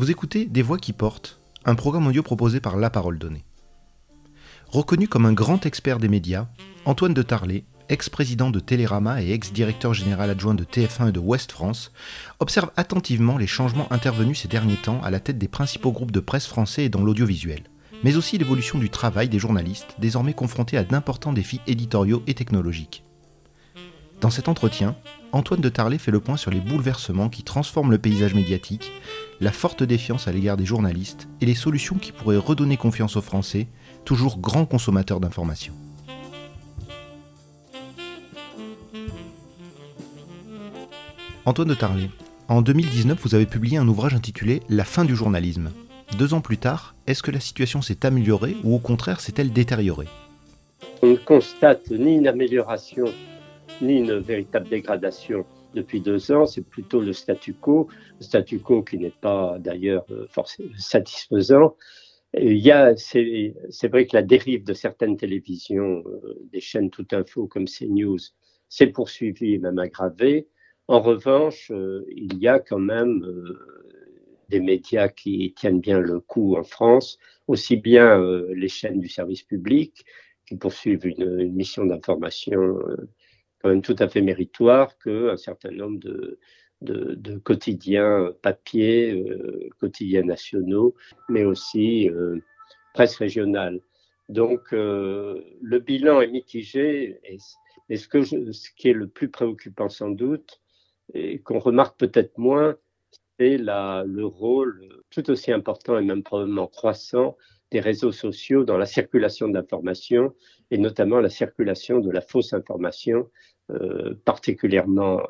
Vous écoutez Des Voix qui portent, un programme audio proposé par La Parole Donnée. Reconnu comme un grand expert des médias, Antoine de Tarlet, ex-président de Télérama et ex-directeur général adjoint de TF1 et de Ouest France, observe attentivement les changements intervenus ces derniers temps à la tête des principaux groupes de presse français et dans l'audiovisuel, mais aussi l'évolution du travail des journalistes, désormais confrontés à d'importants défis éditoriaux et technologiques. Dans cet entretien, Antoine de Tarlet fait le point sur les bouleversements qui transforment le paysage médiatique, la forte défiance à l'égard des journalistes et les solutions qui pourraient redonner confiance aux Français, toujours grands consommateurs d'informations. Antoine de Tarlet, en 2019, vous avez publié un ouvrage intitulé La fin du journalisme. Deux ans plus tard, est-ce que la situation s'est améliorée ou au contraire s'est-elle détériorée? On ne constate ni une amélioration ni une véritable dégradation depuis deux ans, c'est plutôt le statu quo, le statu quo qui n'est pas d'ailleurs euh, satisfaisant. Il y a, c'est, vrai que la dérive de certaines télévisions, euh, des chaînes tout info comme CNews, s'est poursuivie et même aggravée. En revanche, euh, il y a quand même des médias qui tiennent bien le coup en France, aussi bien les chaînes du service public qui poursuivent une mission d'information quand même tout à fait méritoire qu'un certain nombre de, de, quotidiens papier, euh, quotidiens nationaux, mais aussi euh, presse régionale. Donc euh, le bilan est mitigé et, ce, que ce qui est le plus préoccupant sans doute et qu'on remarque peut-être moins, c'est le rôle tout aussi important et même probablement croissant des réseaux sociaux dans la circulation d'informations et notamment la circulation de la fausse information, euh, particulièrement euh,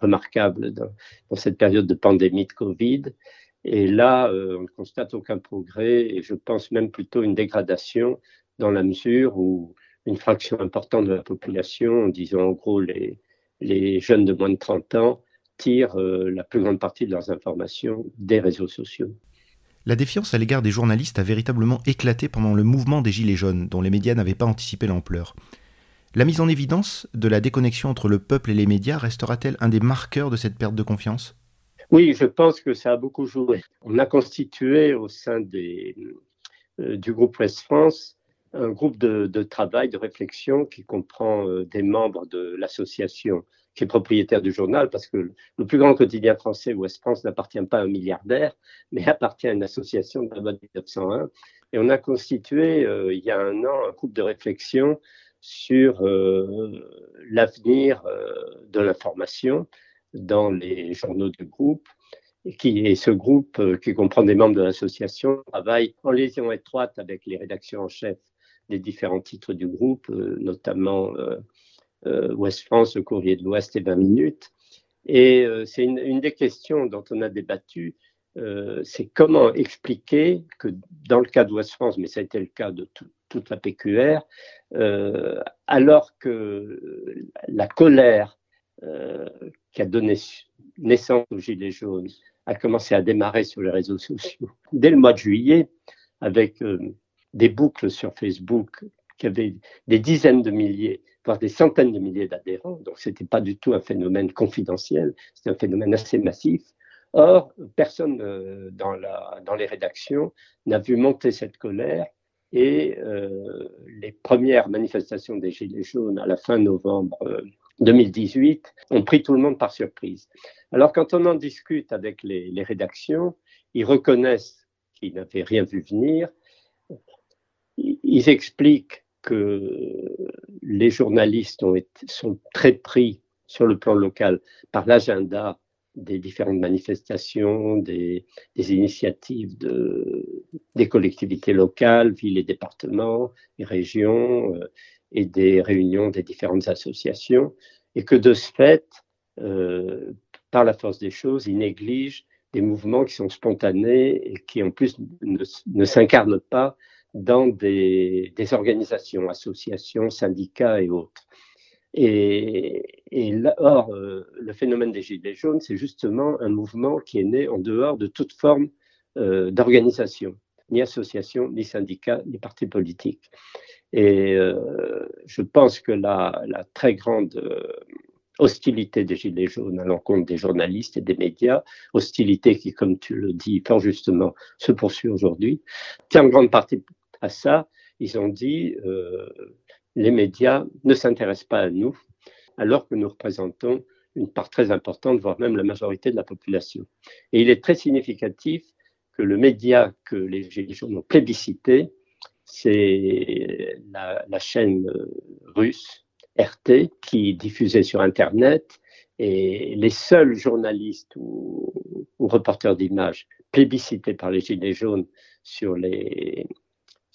remarquable dans, cette période de pandémie de Covid. Et là, euh, on ne constate aucun progrès et je pense même plutôt une dégradation dans la mesure où une fraction importante de la population, disons en gros les, les jeunes de moins de 30 ans, tirent la plus grande partie de leurs informations des réseaux sociaux. La défiance à l'égard des journalistes a véritablement éclaté pendant le mouvement des Gilets jaunes, dont les médias n'avaient pas anticipé l'ampleur. La mise en évidence de la déconnexion entre le peuple et les médias restera-t-elle un des marqueurs de cette perte de confiance? Oui, je pense que ça a beaucoup joué. On a constitué au sein euh, du groupe Ouest France un groupe de, travail, de réflexion qui comprend euh, des membres de l'association qui est propriétaire du journal, parce que le plus grand quotidien français, Ouest France, n'appartient pas à un milliardaire, mais appartient à une association de la 1901. Et on a constitué, euh, il y a un an, un groupe de réflexion sur euh, l'avenir euh, de l'information dans les journaux du groupe. Et, et ce groupe, qui comprend des membres de l'association, travaille en liaison étroite avec les rédactions en chef des différents titres du groupe, notamment Ouest France, le courrier de l'Ouest et 20 minutes. Et euh, c'est une, des questions dont on a débattu, euh, c'est comment expliquer que dans le cas d'Ouest France, mais ça a été le cas de toute la PQR, alors que la colère qui a donné naissance aux Gilets jaunes a commencé à démarrer sur les réseaux sociaux dès le mois de juillet, avec des boucles sur Facebook qui avaient des dizaines de milliers voire des centaines de milliers d'adhérents, donc ce n'était pas du tout un phénomène confidentiel, c'était un phénomène assez massif. Or, personne euh, dans, les rédactions n'a vu monter cette colère et euh, les premières manifestations des Gilets jaunes à la fin novembre 2018 euh, ont pris tout le monde par surprise. Alors quand on en discute avec les rédactions, ils reconnaissent qu'ils n'avaient rien vu venir, ils expliquent que les journalistes sont très pris sur le plan local par l'agenda des différentes manifestations, des, initiatives de, des collectivités locales, villes et départements, et régions, euh, et des réunions des différentes associations, et que de ce fait, euh, par la force des choses, ils négligent des mouvements qui sont spontanés et qui en plus ne s'incarnent pas dans des, organisations, associations, syndicats et autres. Et, or, euh, le phénomène des Gilets jaunes, c'est justement un mouvement qui est né en dehors de toute forme euh, d'organisation, ni association, ni syndicat, ni parti politique. Et euh, je pense que la, la très grande hostilité des Gilets jaunes à l'encontre des journalistes et des médias, hostilité qui, comme tu le dis fort justement, se poursuit aujourd'hui. Tiens en grande partie à ça, ils ont dit euh, les médias ne s'intéressent pas à nous, alors que nous représentons une part très importante, voire même la majorité de la population. Et il est très significatif que le média que les Gilets jaunes ont plébiscité, c'est la, chaîne euh, russe RT qui diffusait sur Internet et les seuls journalistes ou, ou reporters d'images plébiscités par les Gilets jaunes sur les,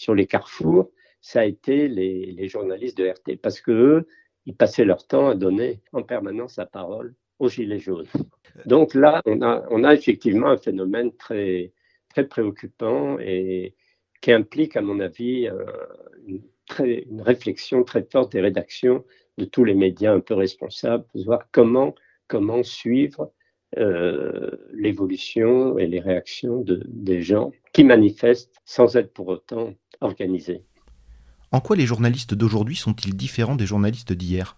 sur les carrefours, ça a été les, journalistes de RT parce que eux, ils passaient leur temps à donner en permanence la parole aux Gilets jaunes. Donc là, on a, effectivement un phénomène très, très préoccupant et qui implique, à mon avis, euh, une, réflexion très forte des rédactions de tous les médias un peu responsables pour voir comment, comment suivre euh, l'évolution et les réactions de, des gens qui manifestent sans être pour autant En quoi les journalistes d'aujourd'hui sont-ils différents des journalistes d'hier?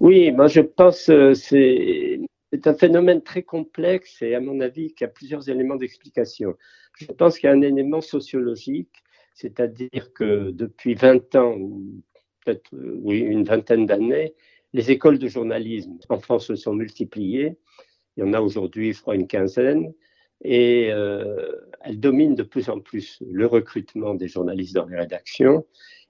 Oui, moi je pense que euh, c'est c'est un phénomène très complexe et à mon avis qui a plusieurs éléments d'explication. Je pense qu'il y a un élément sociologique, c'est-à-dire que depuis 20 ans, ou peut-être oui, une vingtaine d'années, les écoles de journalisme en France se sont multipliées. Il y en a aujourd'hui, je crois, une quinzaine. Et euh, elles dominent de plus en plus le recrutement des journalistes dans les rédactions.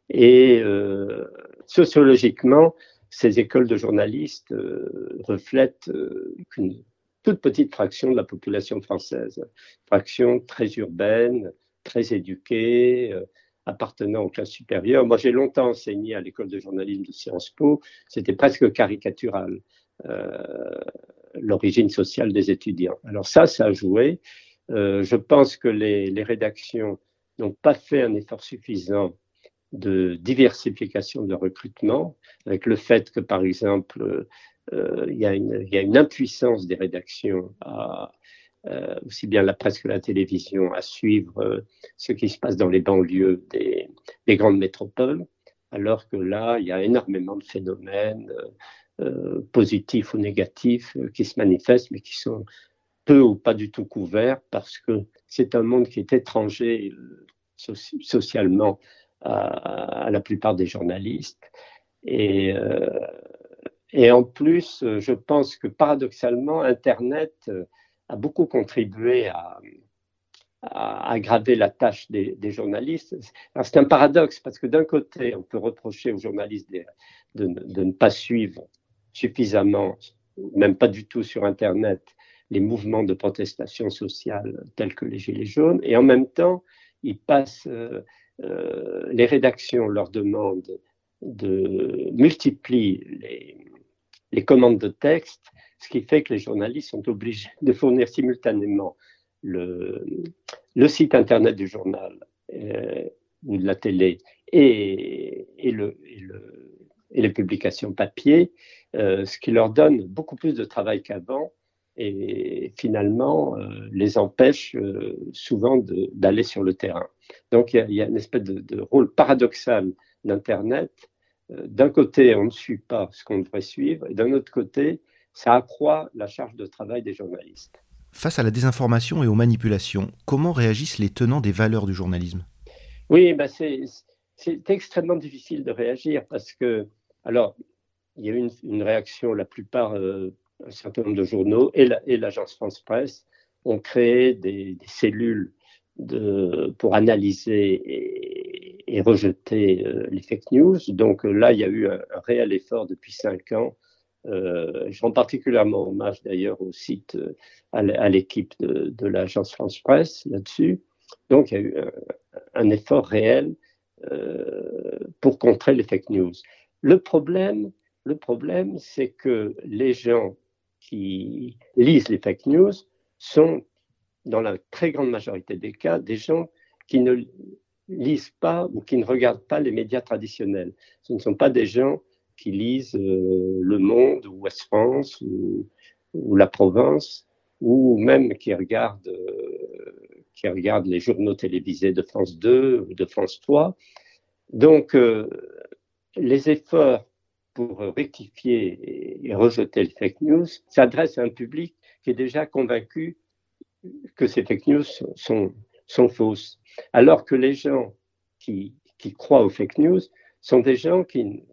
Et euh, sociologiquement, ces écoles de journalistes euh, reflètent euh, qu'une toute petite fraction de la population française, fraction très urbaine, très éduquée, euh, appartenant aux classes supérieures. Moi, j'ai longtemps enseigné à l'école de journalisme de Sciences Po, c'était presque caricatural, l'origine sociale des étudiants. Alors ça, ça a joué. je pense que les, rédactions n'ont pas fait un effort suffisant de diversification de recrutement, avec le fait que, par exemple, euh, il, y a une, impuissance des rédactions, à, euh, aussi bien la presse que la télévision, à suivre euh, ce qui se passe dans les banlieues des, grandes métropoles, alors que là, il y a énormément de phénomènes euh, positifs ou négatifs euh, qui se manifestent, mais qui sont peu ou pas du tout couverts parce que c'est un monde qui est étranger socialement à, la plupart des journalistes. Et, euh, en plus, je pense que paradoxalement, Internet euh, a beaucoup contribué à, aggraver la tâche des, des journalistes. C'est un paradoxe parce que d'un côté, on peut reprocher aux journalistes de, de, ne pas suivre suffisamment, même pas du tout sur Internet, les mouvements de protestation sociale tels que les Gilets jaunes, et en même temps, ils passent euh, euh, les rédactions leur demandent de multiplier les, commandes de texte, ce qui fait que les journalistes sont obligés de fournir simultanément le, site internet du journal euh, ou de la télé et, et, le, et, le, et les publications papier, ce qui leur donne beaucoup plus de travail qu'avant et finalement euh, les empêche euh, souvent d'aller sur le terrain. Donc il y, y, a une espèce de, de rôle paradoxal d'Internet. Euh, d'un côté, on ne suit pas ce qu'on devrait suivre, et d'un autre côté, ça accroît la charge de travail des journalistes. Face à la désinformation et aux manipulations, comment réagissent les tenants des valeurs du journalisme? Oui, ben c'est extrêmement difficile de réagir parce que, alors, il y a eu une, réaction, la plupart euh, un certain nombre de journaux et l'agence la, France Presse ont créé des, cellules pour analyser et, et rejeter euh, les fake news. Donc euh, là, il y a eu un, réel effort depuis cinq ans. Je rends particulièrement hommage d'ailleurs au site, à l'équipe de, l'agence France Presse là-dessus. Donc il y a eu un, effort réel pour contrer les fake news. Le problème, le problème, c'est que les gens qui lisent les fake news sont, dans la très grande majorité des cas, des gens qui ne lisent pas ou qui ne regardent pas les médias traditionnels. Ce ne sont pas des gens qui lisent euh, Le Monde ou West France ou, La Provence ou même qui regardent, euh, qui regardent les journaux télévisés de France 2 ou de France 3. Donc, euh, les efforts pour rectifier et rejeter les fake news s'adresse à un public qui est déjà convaincu que ces fake news sont, fausses. Alors que les gens qui, croient aux fake news sont des gens qui,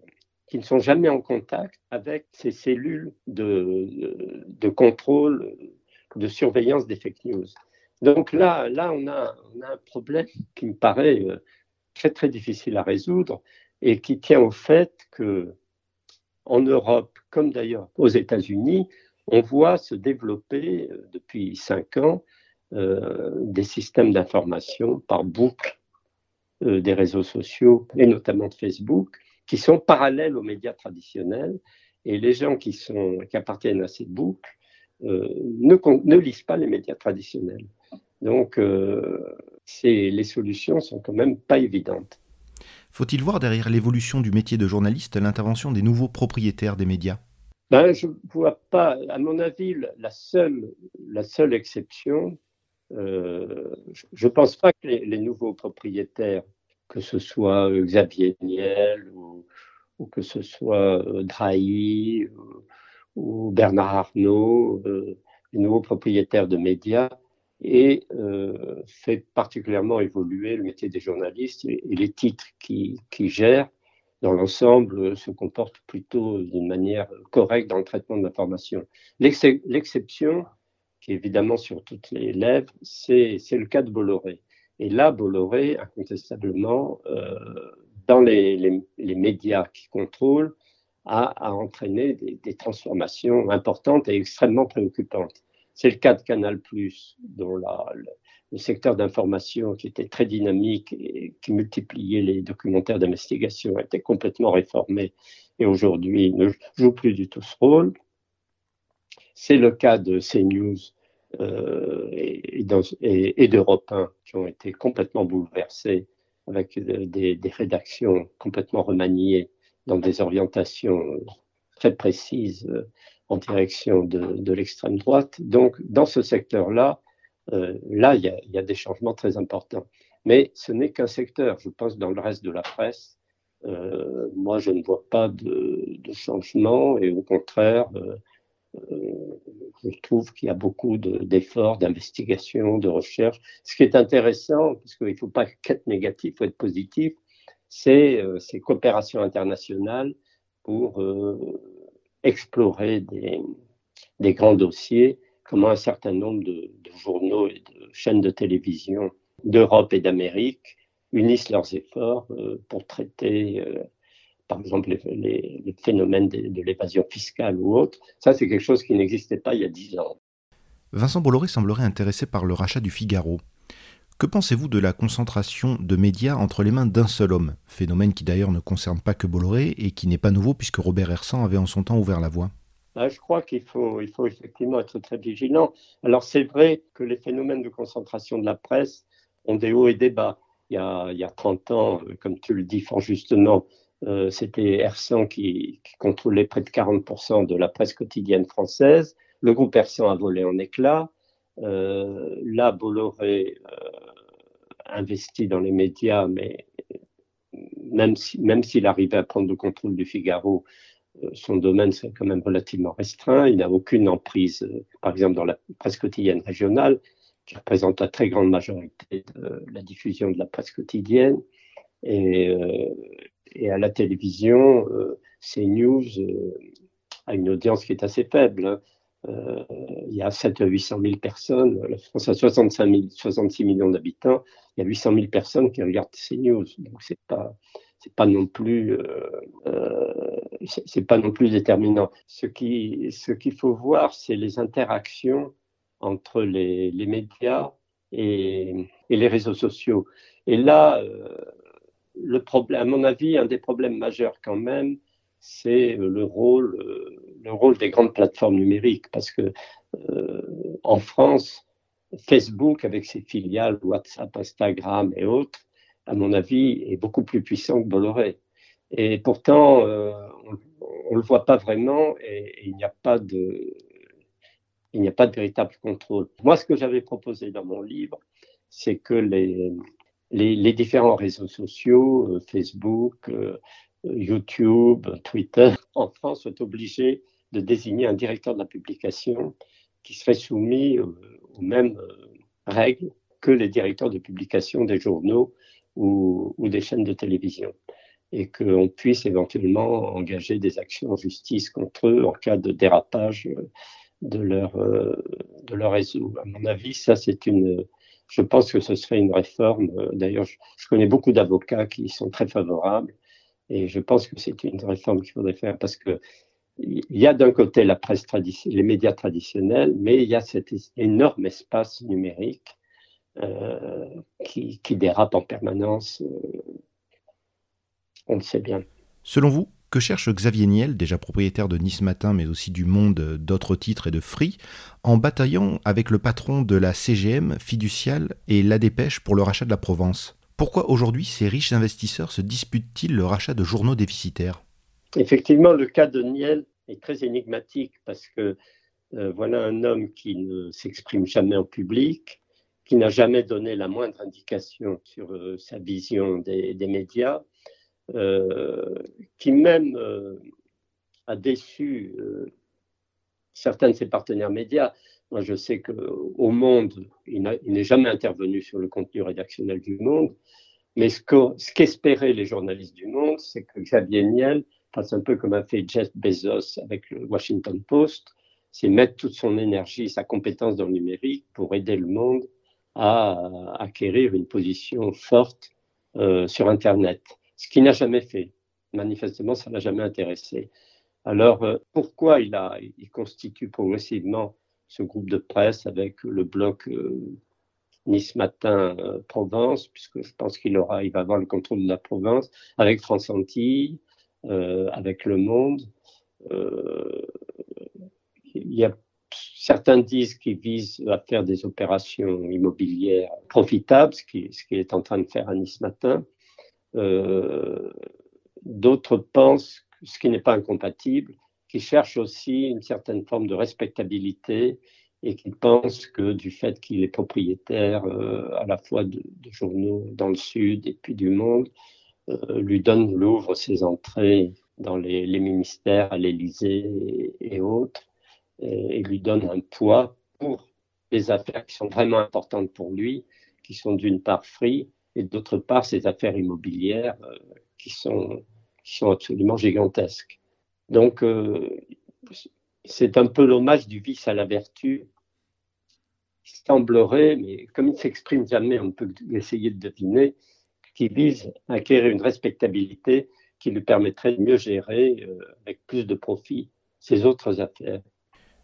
ne sont jamais en contact avec ces cellules de, de, contrôle, de surveillance des fake news. Donc là, là on, a, on a un problème qui me paraît euh, très très difficile à résoudre et qui tient au fait que en Europe, comme d'ailleurs aux États-Unis, on voit se développer euh, depuis cinq ans euh, des systèmes d'information par boucle des réseaux sociaux et notamment de Facebook qui sont parallèles aux médias traditionnels et les gens qui, sont, qui appartiennent à ces boucles ne, ne lisent pas les médias traditionnels. Donc, les solutions sont quand même pas évidentes. Faut-il voir derrière l'évolution du métier de journaliste l'intervention des nouveaux propriétaires des médias? Ben, Je ne vois pas, à mon avis, la seule, la seule exception, euh, je ne pense pas que les, nouveaux propriétaires, que ce soit euh, Xavier Niel ou, que ce soit euh, Drahi ou, Bernard Arnault, les nouveaux propriétaires de médias, et euh, fait particulièrement évoluer le métier des journalistes et, les titres qui, qui gèrent dans l'ensemble se comportent plutôt d'une manière correcte dans le traitement de l'information. L'exception, qui est évidemment sur toutes les lèvres, c'est le cas de Bolloré. Et là, Bolloré, incontestablement, euh, dans les, les, les, médias qui contrôlent, a, a entraîné des, des, transformations importantes et extrêmement préoccupantes. C'est le cas de Canal+, dont le, secteur d'information qui était très dynamique et qui multipliait les documentaires d'investigation a été complètement réformé et aujourd'hui ne joue plus du tout ce rôle. C'est le cas de CNews euh, et, et, d'Europe 1 qui ont été complètement bouleversés avec des, rédactions complètement remaniées dans des orientations très précises en direction de, l'extrême droite. Donc, dans ce secteur-là, euh, là, il y, a, des changements très importants. Mais ce n'est qu'un secteur. Je pense dans le reste de la presse, euh, moi, je ne vois pas de, de changement et au contraire, euh, je trouve qu'il y a beaucoup d'efforts, d'investigation, de recherche. Ce qui est intéressant, parce qu'il ne faut pas être négatif, il faut être positif, c'est ces coopérations internationales pour explorer des, grands dossiers, comment un certain nombre de, journaux et de chaînes de télévision d'Europe et d'Amérique unissent leurs efforts euh, pour traiter, euh, par exemple, les, les, phénomènes de, de l'évasion fiscale ou autre. Ça, c'est quelque chose qui n'existait pas il y a dix ans. Vincent Bolloré semblerait intéressé par le rachat du Figaro. Que pensez-vous de la concentration de médias entre les mains d'un seul homme? Phénomène qui d'ailleurs ne concerne pas que Bolloré et qui n'est pas nouveau puisque Robert Hersan avait en son temps ouvert la voie. Bah, je crois qu'il faut, effectivement être très vigilant. Alors c'est vrai que les phénomènes de concentration de la presse ont des hauts et des bas. Il y a, il y a 30 ans, euh, comme tu le dis fort justement, euh, c'était Hersan qui, qui, contrôlait près de 40% de la presse quotidienne française. Le groupe Hersan a volé en éclats. Euh, là, Bolloré euh, investit dans les médias, mais même s'il même arrivait à prendre le contrôle du Figaro, euh, son domaine serait quand même relativement restreint. Il n'a aucune emprise, par exemple, dans la presse quotidienne régionale, qui représente la très grande majorité de la diffusion de la presse quotidienne. Et, et à la télévision, CNews a une audience qui est assez faible. Euh, il y a 7 à 800 000 personnes. La France a 65 000, 66 millions d'habitants. Il y a 800 000 personnes qui regardent ces news. Donc, c'est pas c'est pas non plus euh, euh, pas non plus déterminant. Ce qui ce qu'il faut voir, c'est les interactions entre les, les médias et, et, les réseaux sociaux. Et là, le problème, à mon avis, un des problèmes majeurs quand même, c'est le rôle, le rôle des grandes plateformes numériques. Parce que euh, en France, Facebook, avec ses filiales, WhatsApp, Instagram et autres, à mon avis, est beaucoup plus puissant que Bolloré. Et pourtant, euh, on ne le voit pas vraiment et, il n'y a pas de il n'y a pas de véritable contrôle. Moi, ce que j'avais proposé dans mon livre, c'est que les, les, différents réseaux sociaux, euh, Facebook, YouTube, Twitter, en France, sont obligés de désigner un directeur de la publication qui serait soumis aux mêmes règles que les directeurs de publication des journaux ou, des chaînes de télévision et qu'on puisse éventuellement engager des actions en justice contre eux en cas de dérapage de leur, de leur réseau. À mon avis, ça, c'est une. Je pense que ce serait une réforme. D'ailleurs, je, connais beaucoup d'avocats qui sont très favorables et je pense que c'est une réforme qu'il faudrait faire parce que il y a d'un côté la presse les médias traditionnels, mais il y a cet énorme espace numérique euh, qui, qui, dérape en permanence. Euh, on le sait bien. Selon vous, que cherche Xavier Niel, déjà propriétaire de Nice Matin, mais aussi du Monde, d'autres titres et de Free, en bataillant avec le patron de la CGM, Fiducial et La Dépêche pour le rachat de la Provence? Pourquoi aujourd'hui ces riches investisseurs se disputent-ils le rachat de journaux déficitaires? Effectivement, le cas de Niel est très énigmatique parce que euh, voilà un homme qui ne s'exprime jamais en public, qui n'a jamais donné la moindre indication sur euh, sa vision des, médias, euh, qui même a déçu certains de ses partenaires médias. Moi, je sais qu'au Monde, il n'est jamais intervenu sur le contenu rédactionnel du Monde, mais ce qu'espéraient les journalistes du Monde, c'est que Xavier Niel fasse un peu comme a fait Jeff Bezos avec le Washington Post, c'est mettre toute son énergie, sa compétence dans le numérique pour aider le monde à acquérir une position forte sur Internet ce qu'il n'a jamais fait. Manifestement, ça l'a jamais intéressé. Alors, euh, pourquoi il, a, il constitue progressivement ce groupe de presse avec le bloc euh, Nice Matin euh, Provence, puisque je pense qu'il aura, il va avoir le contrôle de la Provence, avec France Antilles, avec Le Monde. il y a certains disent qu'il vise à faire des opérations immobilières profitables, ce qu'il ce est en train de faire à Nice Matin. Euh, d'autres pensent, ce qui n'est pas incompatible, qui cherchent aussi une certaine forme de respectabilité et qui pensent que du fait qu'il est propriétaire euh, à la fois de, journaux dans le Sud et puis du monde, euh, lui donne, l'ouvre ses entrées dans les, ministères, à l'Élysée et, autres, et, lui donne un poids pour les affaires qui sont vraiment importantes pour lui, qui sont d'une part free et d'autre part ces affaires immobilières euh, qui, sont, qui sont absolument gigantesques. Donc, euh, c'est un peu l'hommage du vice à la vertu. Il semblerait, mais comme il ne s'exprime jamais, on peut essayer de deviner, qui vise à acquérir une respectabilité qui lui permettrait de mieux gérer, euh, avec plus de profit, ses autres affaires.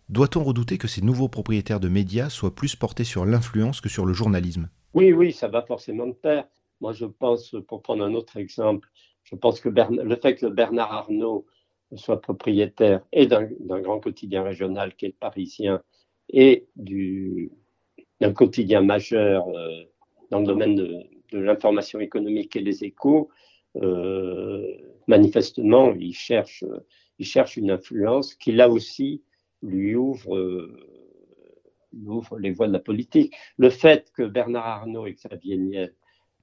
Doit-on redouter que ces nouveaux propriétaires de médias soient plus portés sur l'influence que sur le journalisme? Oui, oui, ça va forcément de pair. Moi, je pense, pour prendre un autre exemple, je pense que le fait que Bernard Arnault soit propriétaire et d'un grand quotidien régional qui est le Parisien et d'un quotidien majeur euh, dans le domaine de, l'information économique et les échos, euh, manifestement, il cherche, il cherche une influence qui, là aussi, lui ouvre euh, ouvre les voies de la politique. Le fait que Bernard Arnault et Xavier Niel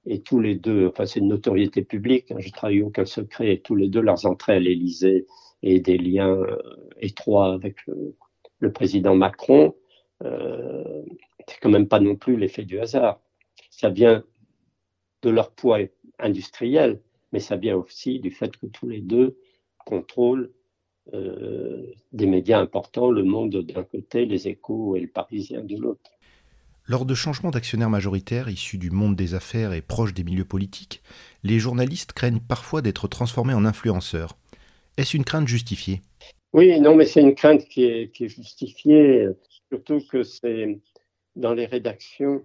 et tous les deux, enfin c'est une notoriété publique, hein, je ne trahis aucun secret, et tous les deux leurs entrées à l'Élysée et des liens euh, étroits avec le, président Macron, euh, c'est quand même pas non plus l'effet du hasard. Ça vient de leur poids industriel, mais ça vient aussi du fait que tous les deux contrôlent euh, des médias importants, Le Monde d'un côté, Les Échos et Le Parisien de l'autre. Lors de changements d'actionnaires majoritaires issus du monde des affaires et proches des milieux politiques, les journalistes craignent parfois d'être transformés en influenceurs. Est-ce une crainte justifiée? Oui, non, mais c'est une crainte qui est, qui est justifiée, surtout que c'est dans les rédactions,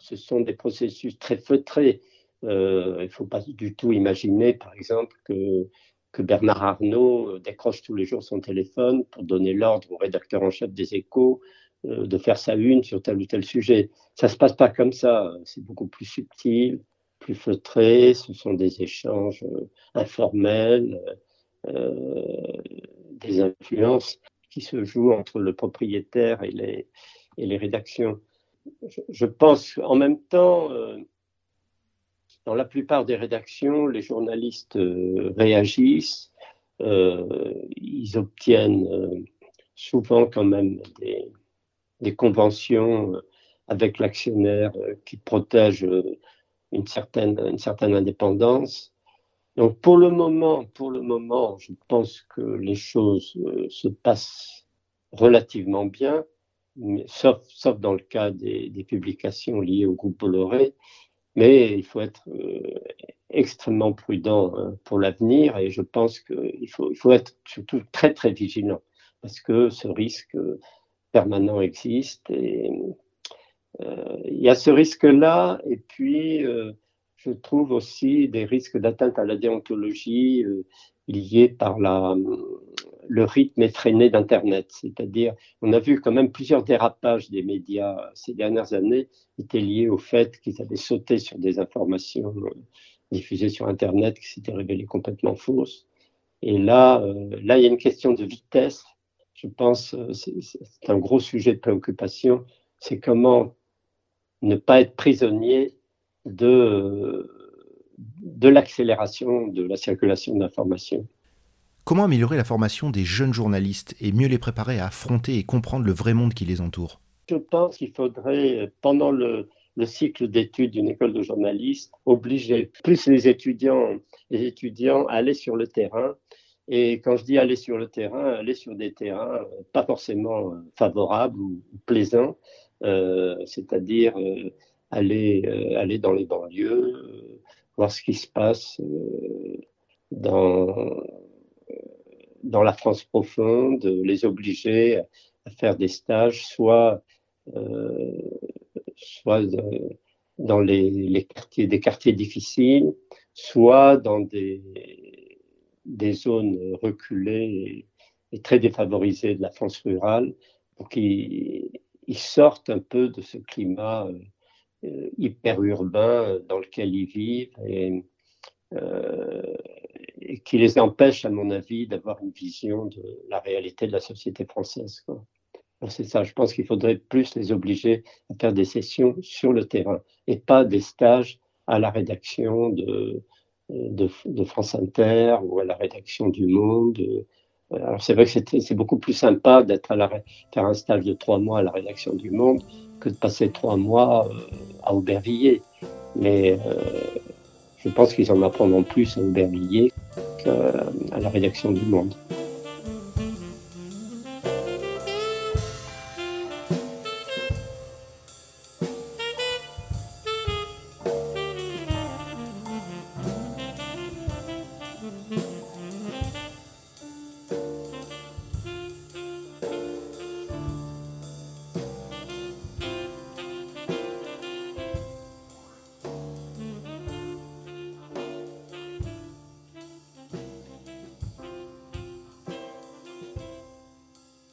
ce sont des processus très feutrés. Euh, il ne faut pas du tout imaginer, par exemple, que Bernard Arnault euh, décroche tous les jours son téléphone pour donner l'ordre au rédacteur en chef des échos euh, de faire sa une sur tel ou tel sujet. Ça ne se passe pas comme ça, c'est beaucoup plus subtil, plus feutré, ce sont des échanges informels, des influences qui se jouent entre le propriétaire et les rédactions. Je, pense en même temps, dans la plupart des rédactions, les journalistes euh, réagissent, euh, ils obtiennent euh, souvent quand même des, conventions avec l'actionnaire qui protègent une certaine, une certaine indépendance. Donc pour le moment, pour le moment, je pense que les choses se passent relativement bien, sauf, dans le cas des, publications liées au groupe Bolloré. Mais il faut être euh, extrêmement prudent hein, pour l'avenir et je pense qu'il faut, être surtout très très vigilant parce que ce risque permanent existe et euh, il y a ce risque-là et puis euh, je trouve aussi des risques d'atteinte à la déontologie liés par la, le rythme effréné d'Internet. C'est-à-dire, on a vu quand même plusieurs dérapages des médias ces dernières années étaient liés au fait qu'ils avaient sauté sur des informations euh, diffusées sur Internet qui s'étaient révélées complètement fausses. Et là, euh, là, il y a une question de vitesse. Je pense, euh, c'est un gros sujet de préoccupation. C'est comment ne pas être prisonnier de, de l'accélération de la circulation d'informations. Comment améliorer la formation des jeunes journalistes et mieux les préparer à affronter et comprendre le vrai monde qui les entoure? Je pense qu'il faudrait, pendant le, cycle d'études d'une école de journalistes, obliger plus les étudiants, les étudiants à aller sur le terrain. Et quand je dis aller sur le terrain, aller sur des terrains pas forcément favorables ou, plaisants, euh, c'est-à-dire euh, aller, euh, aller dans les banlieues, voir ce qui se passe dans dans la France profonde, les obliger à faire des stages, soit, euh, soit dans les, quartiers, des quartiers difficiles, soit dans des, des zones reculées et, très défavorisées de la France rurale, pour qu'ils sortent un peu de ce climat euh, hyper urbain dans lequel ils vivent et, euh, et qui les empêche, à mon avis, d'avoir une vision de la réalité de la société française. C'est ça, je pense qu'il faudrait plus les obliger à faire des sessions sur le terrain et pas des stages à la rédaction de, de, France Inter ou à la rédaction du Monde. Alors c'est vrai que c'est beaucoup plus sympa d'être à la, faire un stage de trois mois à la rédaction du Monde que de passer trois mois euh, à Aubervilliers. Mais euh, je pense qu'ils en apprendront plus à Aubervilliers qu'à la rédaction du Monde.